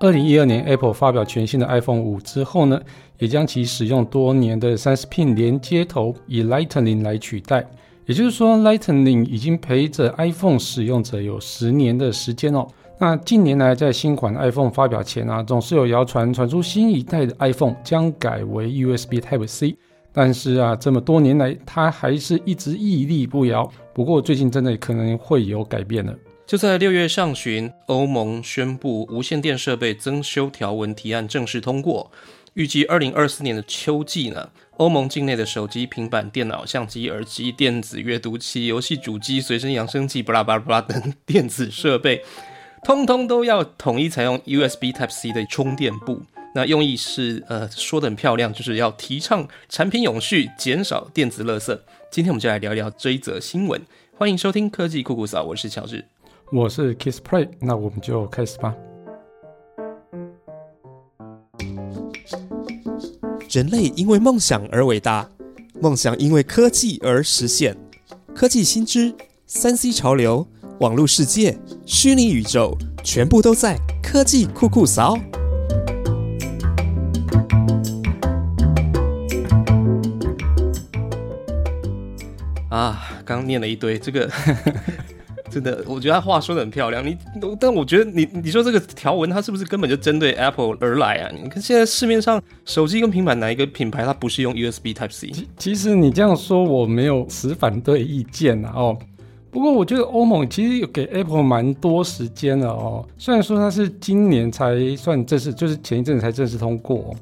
二零一二年，Apple 发表全新的 iPhone 五之后呢，也将其使用多年的三十 pin 连接头以 Lightning 来取代。也就是说，Lightning 已经陪着 iPhone 使用者有十年的时间哦。那近年来，在新款 iPhone 发表前啊，总是有谣传传出新一代的 iPhone 将改为 USB Type C。但是啊，这么多年来，它还是一直屹立不摇。不过最近真的可能会有改变了。就在六月上旬，欧盟宣布无线电设备增修条文提案正式通过，预计二零二四年的秋季呢，欧盟境内的手机、平板电脑、相机、耳机、电子阅读器、游戏主机、随身扬声器、巴拉巴拉巴拉等电子设备，通通都要统一采用 USB Type C 的充电部。那用意是，呃，说的很漂亮，就是要提倡产品永续，减少电子垃圾。今天我们就来聊聊这一则新闻。欢迎收听科技酷酷嫂，我是乔治。我是 Kiss Play，那我们就开始吧。人类因为梦想而伟大，梦想因为科技而实现。科技新知、三 C 潮流、网络世界、虚拟宇宙，全部都在科技酷酷扫。啊，刚念了一堆这个。真的，我觉得他话说的很漂亮。你，但我觉得你，你说这个条文，它是不是根本就针对 Apple 而来啊？你看现在市面上手机跟平板哪一个品牌它不是用 USB Type C？其实你这样说，我没有持反对意见啊。哦，不过我觉得欧盟其实有给 Apple 蛮多时间的哦。虽然说它是今年才算正式，就是前一阵子才正式通过。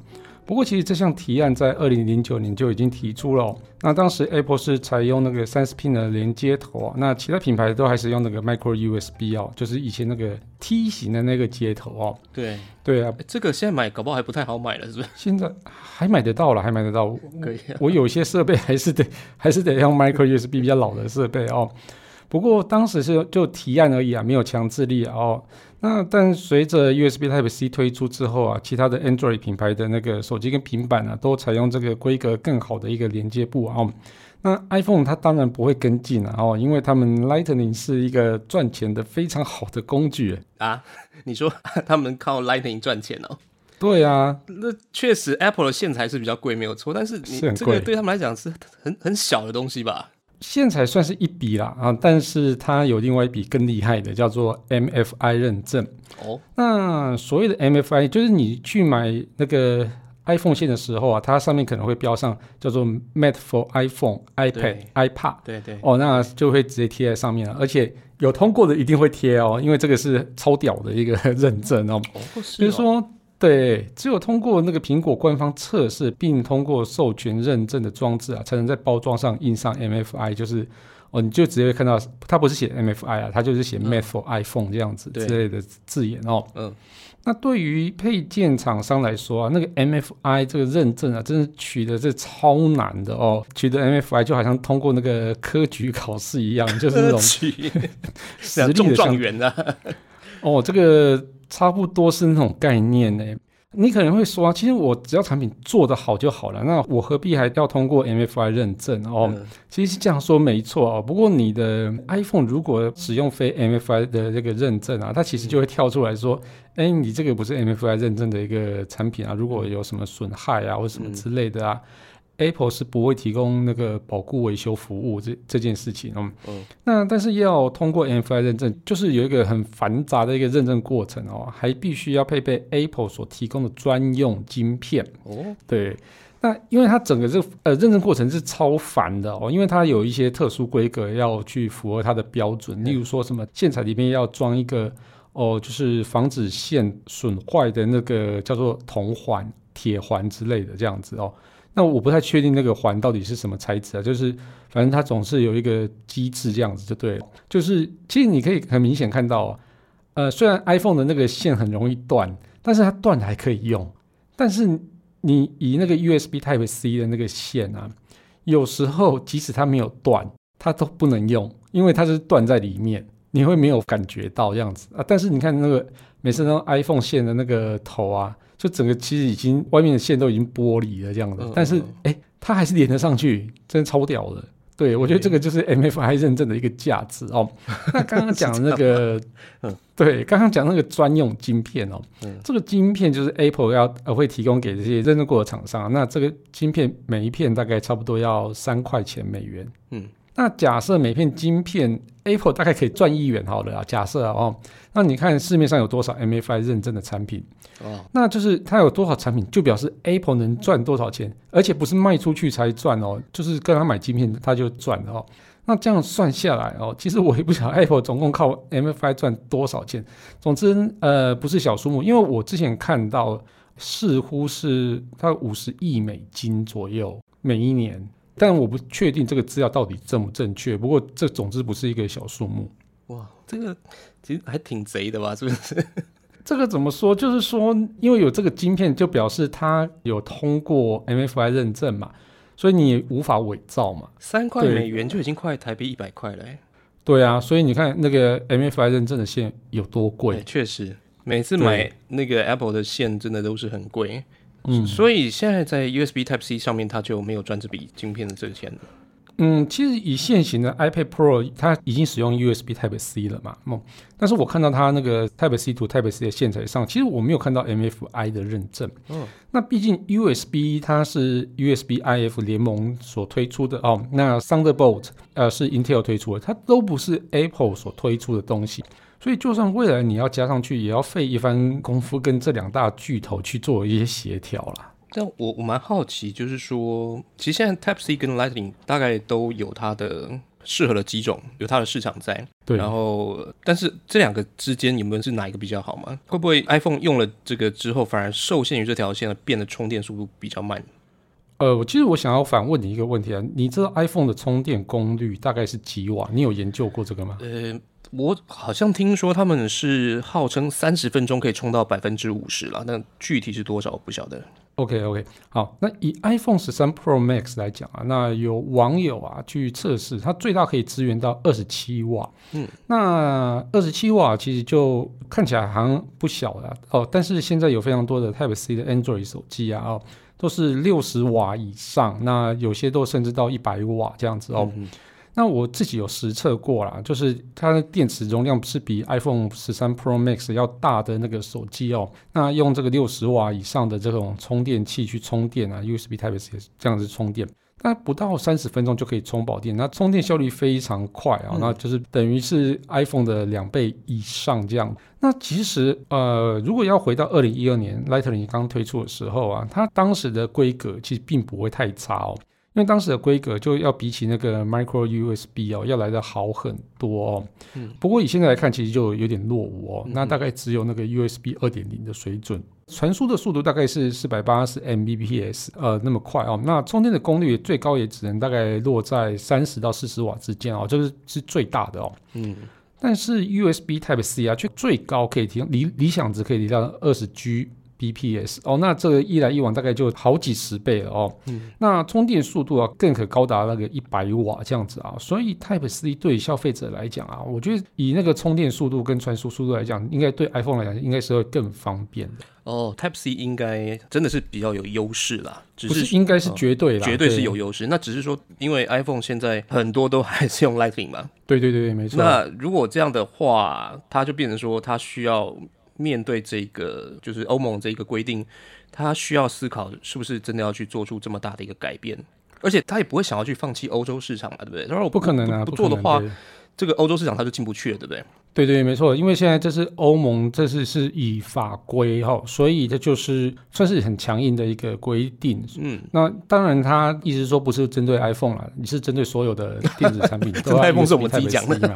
不过，其实这项提案在二零零九年就已经提出了。那当时 Apple 是采用那个三十 pin 的连接头啊，那其他品牌都还是用那个 Micro USB 哦，就是以前那个梯形的那个接头哦。对对啊，这个现在买搞不好还不太好买了，是不是？现在还买得到了，还买得到。可以。我有些设备还是得还是得用 Micro USB 比较老的设备哦。不过当时是就提案而已啊，没有强制力哦。那但随着 USB Type C 推出之后啊，其他的 Android 品牌的那个手机跟平板啊，都采用这个规格更好的一个连接部啊。那 iPhone 它当然不会跟进啊，哦，因为他们 Lightning 是一个赚钱的非常好的工具啊。你说 他们靠 Lightning 赚钱哦？对啊，那确实 Apple 的线材是比较贵，没有错。但是你这个对他们来讲是很很小的东西吧？线材算是一笔啦啊，但是它有另外一笔更厉害的，叫做 MFI 认证。哦，那所谓的 MFI 就是你去买那个 iPhone 线的时候啊，它上面可能会标上叫做 Made for iPhone、iPad、iPad。对对。哦，那就会直接贴在上面了，而且有通过的一定会贴哦，因为这个是超屌的一个认证哦。哦，比如说。对，只有通过那个苹果官方测试，并通过授权认证的装置啊，才能在包装上印上 MFI，就是哦，你就直接看到它不是写 MFI 啊，它就是写 Made for iPhone 这样子之类的字眼哦。嗯，那对于配件厂商来说啊，那个 MFI 这个认证啊，真是取得这超难的哦，取得 MFI 就好像通过那个科举考试一样，就是那种 实力的状元的哦，这个。差不多是那种概念呢。你可能会说，啊其实我只要产品做得好就好了，那我何必还要通过 MFI 认证哦？其实是这样说没错哦。不过你的 iPhone 如果使用非 MFI 的这个认证啊，它其实就会跳出来说，哎，你这个不是 MFI 认证的一个产品啊，如果有什么损害啊或什么之类的啊。Apple 是不会提供那个保固维修服务这这件事情哦。嗯。那但是要通过 MFI 认证，就是有一个很繁杂的一个认证过程哦，还必须要配备 Apple 所提供的专用晶片。哦。对。那因为它整个这呃认证过程是超繁的哦，因为它有一些特殊规格要去符合它的标准，例如说什么线材里面要装一个哦，就是防止线损坏的那个叫做铜环、铁环之类的这样子哦。那我不太确定那个环到底是什么材质啊，就是反正它总是有一个机制这样子就对了。就是其实你可以很明显看到，呃，虽然 iPhone 的那个线很容易断，但是它断还可以用。但是你以那个 USB Type C 的那个线啊，有时候即使它没有断，它都不能用，因为它是断在里面，你会没有感觉到这样子啊。但是你看那个每次那 iPhone 线的那个头啊。就整个其实已经外面的线都已经剥离了这样的，但是哎，它还是连得上去，真的超屌的。对，我觉得这个就是 MFI 认证的一个价值哦。那刚刚讲那个，嗯，对，刚刚讲那个专用晶片哦，嗯。这个晶片就是 Apple 要呃会提供给这些认证过的厂商，那这个晶片每一片大概差不多要三块钱美元。嗯，那假设每片晶片 Apple 大概可以赚一元好了啊，假设啊哦，那你看市面上有多少 MFI 认证的产品？哦，那就是它有多少产品，就表示 Apple 能赚多少钱，而且不是卖出去才赚哦，就是跟他买晶片他就赚哦。那这样算下来哦，其实我也不晓得 Apple 总共靠 MFI 赚多少钱。总之，呃，不是小数目，因为我之前看到似乎是它五十亿美金左右每一年，但我不确定这个资料到底正不正确。不过这总之不是一个小数目。哇，这个其实还挺贼的吧？是不是？这个怎么说？就是说，因为有这个晶片，就表示它有通过 MFI 认证嘛，所以你也无法伪造嘛。三块美元就已经快台币一百块了、欸，对啊，所以你看那个 MFI 认证的线有多对，贵？确实，每次对买那个 Apple 的线真的都是很贵。嗯所以现在在 USB Type C 上面，它就没有赚这笔晶片的这个钱了。嗯，其实以现行的 iPad Pro，它已经使用 USB Type C 了嘛，嗯，但是我看到它那个 Type C to Type C 的线材上，其实我没有看到 MFI 的认证。嗯，那毕竟 USB 它是 USB IF 联盟所推出的哦，那 Thunderbolt 呃是 Intel 推出的，它都不是 Apple 所推出的东西。所以，就算未来你要加上去，也要费一番功夫，跟这两大巨头去做一些协调啦。但我我蛮好奇，就是说，其实现在 Type C 跟 Lightning 大概都有它的适合的几种，有它的市场在。对，然后，但是这两个之间，你们是哪一个比较好吗？会不会 iPhone 用了这个之后，反而受限于这条线，变得充电速度比较慢？呃，我其实我想要反问你一个问题啊，你知道 iPhone 的充电功率大概是几瓦？你有研究过这个吗？呃，我好像听说他们是号称三十分钟可以充到百分之五十了，那具体是多少我不晓得。OK OK，好，那以 iPhone 十三 Pro Max 来讲啊，那有网友啊去测试，它最大可以支援到二十七瓦。嗯，那二十七瓦其实就看起来好像不小了哦，但是现在有非常多的 Type C 的 Android 手机啊，哦，都是六十瓦以上，那有些都甚至到一百瓦这样子哦。嗯那我自己有实测过啦，就是它的电池容量是比 iPhone 十三 Pro Max 要大的那个手机哦。那用这个六十瓦以上的这种充电器去充电啊，USB Type C 这样子充电，那不到三十分钟就可以充饱电，那充电效率非常快啊，嗯那就是等于是 iPhone 的两倍以上这样。那其实呃，如果要回到二零一二年 Lightning 刚推出的时候啊，它当时的规格其实并不会太差哦。因为当时的规格就要比起那个 Micro USB 哦，要来的好很多哦。嗯不过以现在来看，其实就有点落伍哦。嗯那大概只有那个 USB 二点零的水准，传输的速度大概是四百八十 Mbps，呃，那么快哦。那充电的功率最高也只能大概落在三十到四十瓦之间哦，这个是最大的哦。嗯，但是 USB Type C 啊，却最高可以提供理理想值可以提到二十 G bps 哦，那这个一来一往大概就好几十倍了哦。嗯，那充电速度啊更可高达那个一百瓦这样子啊，所以 Type C 对消费者来讲啊，我觉得以那个充电速度跟传输速度来讲，应该对 iPhone 来讲应该是会更方便的，哦，Type C 应该真的是比较有优势啦，只不是是应该是绝对啦，绝对是有优势。那只是说，因为 iPhone 现在很多都还是用 Lightning 嘛，对对对对，没错。那如果这样的话，它就变成说，它需要面对这个就是欧盟这一个规定，他需要思考是不是真的要去做出这么大的一个改变，而且他也不会想要去放弃欧洲市场嘛，对不对？然后不可能啊，不不做的话，这个欧洲市场它就进不去了，对不对？对对，没错，因为现在这是欧盟，这是是以法规哈、所以这就是算是很强硬的一个规定。嗯，那当然，他意思是说不是针对 iPhone 啦，你是针对所有的电子产品 iPhone 是我们自己讲的嘛。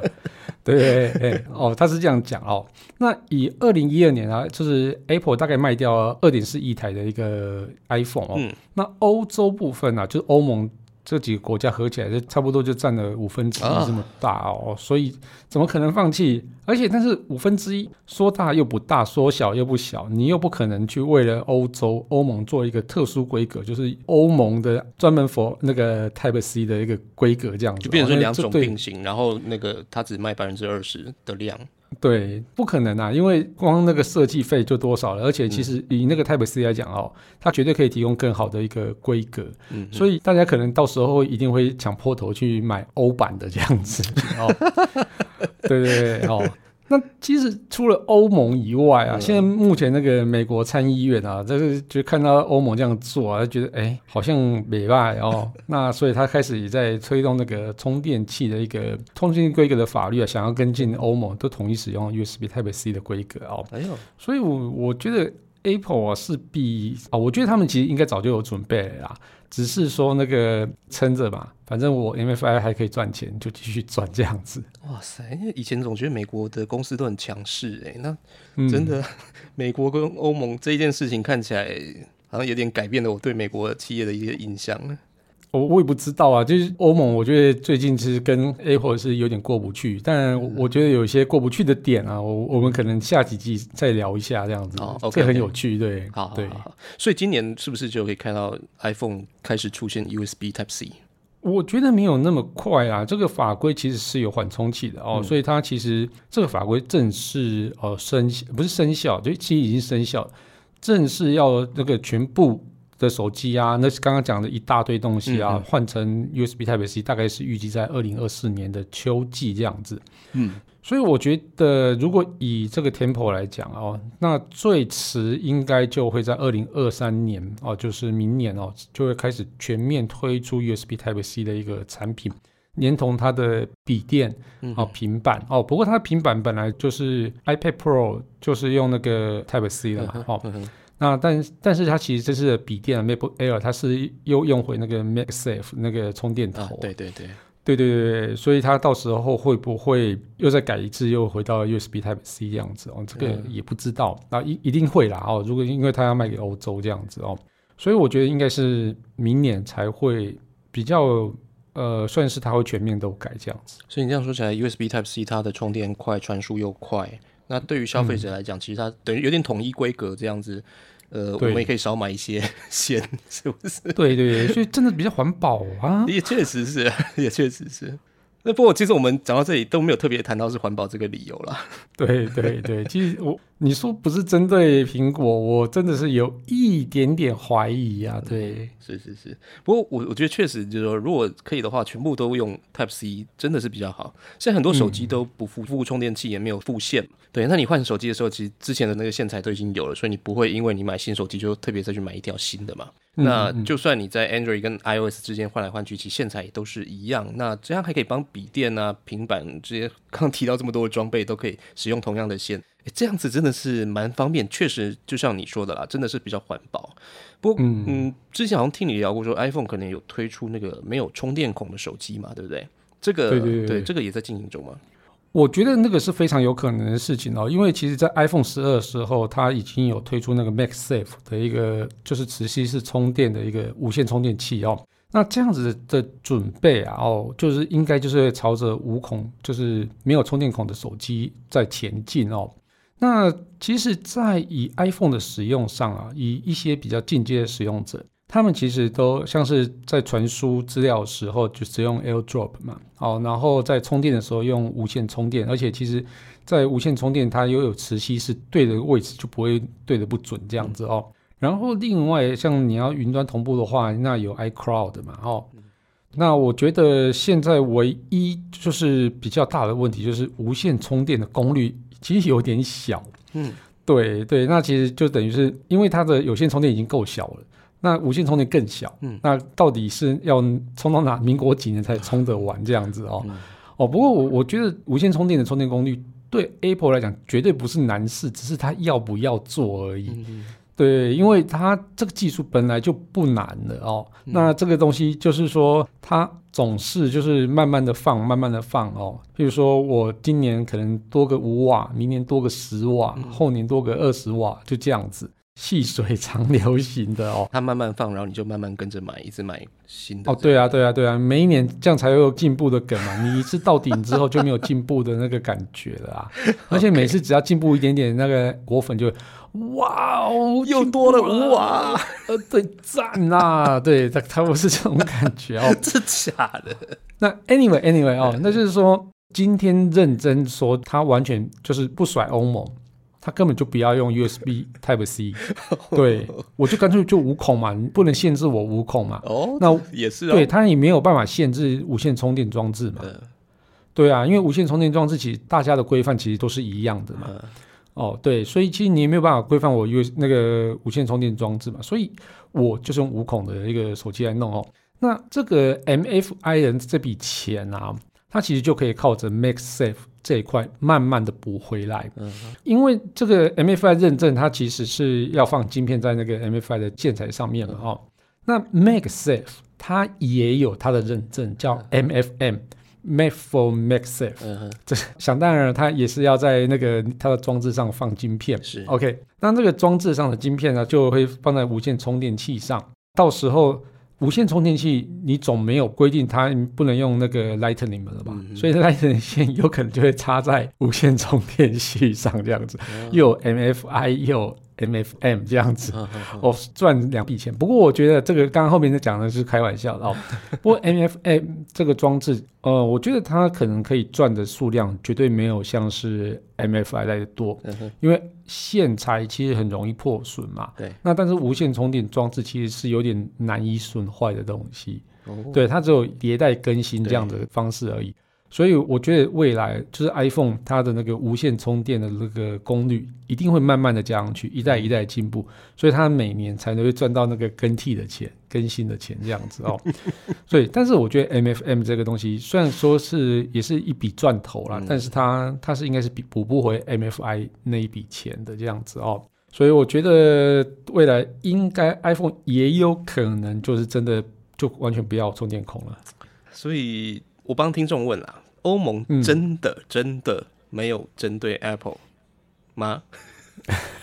对对对，哦，他是这样讲哦。那以二零一二年啊，就是 Apple 大概卖掉二点四亿台的一个 iPhone 哦。嗯那欧洲部分啊，就是欧盟这几个国家合起来，就差不多就占了五分之一啊这么大哦。所以怎么可能放弃？而且，但是五分之一说大又不大，说小又不小，你又不可能去为了欧洲欧盟做一个特殊规格，就是欧盟的专门 for 那个 Type C 的一个规格这样子，就变成两种并行，然后那个它只卖百分之二十的量。对，不可能啊，因为光那个设计费就多少了，而且其实以那个 Type C 来讲哦，它绝对可以提供更好的一个规格，嗯，所以大家可能到时候一定会抢破头去买欧版的这样子哦。对对对，哦。那其实除了欧盟以外啊，现在目前那个美国参议院啊，就是就看到欧盟这样做啊，觉得哎好像没败哦，那所以他开始也在推动那个充电器的一个通信规格的法律啊，想要跟进欧盟都统一使用 USB Type C 的规格哦。哎呦，所以我我觉得 Apple 啊是比啊，我觉得他们其实应该早就有准备了啦。只是说那个撑着吧，反正我 MFI 还可以赚钱，就继续赚这样子。哇塞，因为以前总觉得美国的公司都很强势，哎，那真的 美国跟欧盟这一件事情看起来好像有点改变了我对美国企业的一些印象了。我我也不知道啊，就是欧盟，我觉得最近其实跟 Apple 是有点过不去，但我觉得有一些过不去的点啊，我我们可能下几季再聊一下这样子，哦，这很有趣，对，好，对，所以今年是不是就可以看到 iPhone 开始出现 USB Type C？我觉得没有那么快啊，这个法规其实是有缓冲期的哦，所以它其实这个法规正式呃生不是生效，就其实已经生效，正式要那个全部。的手机啊，那是刚刚讲的一大堆东西啊，换成 USB Type C，大概是预计在二零二四年的秋季这样子。嗯，所以我觉得，如果以这个 tempo 来讲哦，那最迟应该就会在二零二三年哦，就是明年哦，就会开始全面推出 USB Type C 的一个产品，连同它的笔电哦、平板哦。不过它的平板本来就是 iPad Pro，就是用那个 Type C 的嘛，哦。那但但是它其实这次的笔电 MacBook Air，它是又用回那个 MagSafe 那个充电头。对对对，对对对对，所以它到时候会不会又再改一次，又回到 USB Type C 这样子哦？这个也不知道。那一一定会啦哦，如果因为它要卖给欧洲这样子哦，所以我觉得应该是明年才会比较呃，算是它会全面都改这样子。所以你这样说起来，USB Type C 它的充电快，传输又快，那对于消费者来讲，其实它等于有点统一规格这样子。呃，我们也可以少买一些 鲜，是不是？对对对，所以真的比较环保啊。也确实是，也确实是。那不过，其实我们讲到这里都没有特别谈到是环保这个理由啦。对对对，其实我你说不是针对苹果，我真的是有一点点怀疑啊。对，是是是。不过我我觉得确实就是说，如果可以的话，全部都用 Type C，真的是比较好。现在很多手机都不附附充电器，也没有附线。对，那你换手机的时候，其实之前的那个线材都已经有了，所以你不会因为你买新手机就特别再去买一条新的嘛。那就算你在 Android 跟 iOS 之间换来换去，其实线材也都是一样。那这样还可以帮笔电啊、平板这些刚提到这么多的装备都可以使用同样的线，这样子真的是蛮方便。确实，就像你说的啦，真的是比较环保。不过，嗯，之前好像听你聊过，说 iPhone 可能有推出那个没有充电孔的手机嘛，对不对？这个对对，这个也在进行中吗？我觉得那个是非常有可能的事情哦，因为其实，在 iPhone 十二的时候，它已经有推出那个 MagSafe 的一个，就是磁吸式充电的一个无线充电器哦。那这样子的准备啊，哦，就是应该就是朝着无孔，就是没有充电孔的手机在前进哦。那其实，在以 iPhone 的使用上啊，以一些比较进阶的使用者。他们其实都像是在传输资料的时候就使用 AirDrop 嘛，哦，然后在充电的时候用无线充电，而且其实，在无线充电它又有磁吸，是对的位置就不会对的不准这样子哦。然后另外像你要云端同步的话，那有 iCloud 嘛，哦，那我觉得现在唯一就是比较大的问题就是无线充电的功率其实有点小，嗯，对对，那其实就等于是因为它的有线充电已经够小了。那无线充电更小，嗯，那到底是要充到哪？民国几年才充得完这样子哦？哦，不过我我觉得无线充电的充电功率对 Apple 来讲绝对不是难事，只是它要不要做而已。对，因为它这个技术本来就不难的哦。那这个东西就是说，它总是就是慢慢的放，慢慢的放哦。譬如说我今年可能多个五瓦，明年多个十瓦，后年多个二十瓦，就这样子。细水长流型的哦，它慢慢放，然后你就慢慢跟着买，一直买新的。哦，对啊，对啊，对啊，每一年这样才有进步的梗嘛。你一次到顶之后就没有进步的那个感觉了啊。而且每次只要进步一点点，那个果粉就哇哦，又多了五瓦，呃，对，赞呐，对，他他不是这种感觉哦，是假的。那 anyway anyway 哦，那就是说。今天认真说，他完全就是不甩欧盟，他根本就不要用 USB Type C，对 我就干脆就无孔嘛，你不能限制我无孔嘛。哦，那也是对，他也没有办法限制无线充电装置嘛。对啊，因为无线充电装置其实大家的规范其实都是一样的嘛。哦，对，所以其实你也没有办法规范我 U 那个无线充电装置嘛，所以我就是用无孔的一个手机来弄哦。那这个 MFI 人这笔钱啊，它其实就可以靠着 Make Safe 这一块慢慢的补回来。嗯，因为这个 MFI 认证，它其实是要放晶片在那个 MFI 的建材上面了哦。那 Make Safe 它也有它的认证，叫 MFM。Make for make safe，这想当然了，它也是要在那个它的装置上放晶片。是 OK，那这个装置上的晶片呢，就会放在无线充电器上。到时候无线充电器你总没有规定它不能用那个 Lightning 了吧？所以 Lightning 线有可能就会插在无线充电器上这样子，又有 MFI 又。MFM 这样子，哦，赚两笔钱。不过我觉得这个刚刚后面在讲的是开玩笑的哦。不过 MFM 这个装置，呃，我觉得它可能可以赚的数量绝对没有像是 MFI 来的多，因为线材其实很容易破损嘛。对。那但是无线充电装置其实是有点难以损坏的东西，对，它只有迭代更新这样的方式而已。所以我觉得未来就是 iPhone 它的那个无线充电的那个功率一定会慢慢的加上去，一代一代进步，所以它每年才能会赚到那个更替的钱、更新的钱这样子哦。所以，但是我觉得 MFM 这个东西虽然说是也是一笔赚头啦，但是它它是应该是比补不回 MFI 那一笔钱的这样子哦。所以我觉得未来应该 iPhone 也有可能就是真的就完全不要充电孔了。所以。我帮听众问啦，欧盟真的真的没有针对 Apple 吗？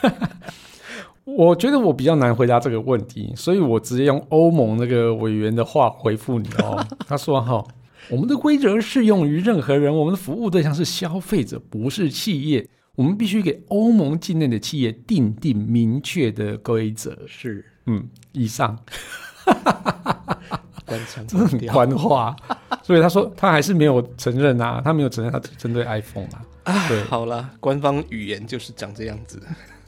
我觉得我比较难回答这个问题，所以我直接用欧盟那个委员的话回复你哦。他说：“哈，我们的规则适用于任何人，我们的服务对象是消费者，不是企业。我们必须给欧盟境内的企业定定明确的规则。”是，嗯，以上。官腔，官话，所以他说他还是没有承认啊，他没有承认他针对 iPhone 啊。对，好了，官方语言就是长这样子。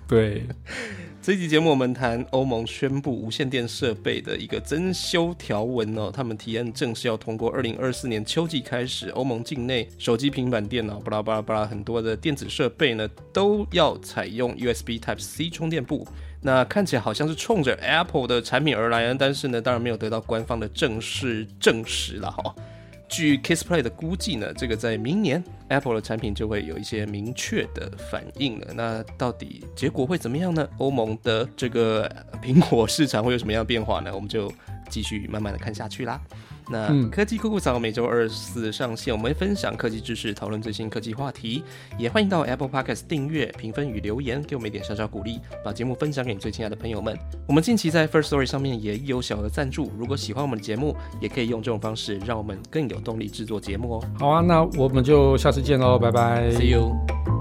对，这期节目我们谈欧盟宣布无线电设备的一个增修条文哦，他们提案正式要通过，二零二四年秋季开始，欧盟境内手机、平板电脑、巴拉巴拉巴拉很多的电子设备呢，都要采用 USB Type C 充电部。那看起来好像是冲着 Apple 的产品而来，但是呢，当然没有得到官方的正式证实了哈。据 Kissplay 的估计呢，这个在明年 Apple 的产品就会有一些明确的反应了。那到底结果会怎么样呢？欧盟的这个苹果市场会有什么样的变化呢？我们就继续慢慢的看下去啦。那科技酷酷早每周二四上线，我们会分享科技知识，讨论最新科技话题，也欢迎到 Apple Podcast 订阅、评分与留言，给我们一点小小鼓励，把节目分享给你最亲爱的朋友们。我们近期在 First Story 上面也有小额赞助，如果喜欢我们的节目，也可以用这种方式让我们更有动力制作节目哦。好啊，那我们就下次见喽，拜拜，See you。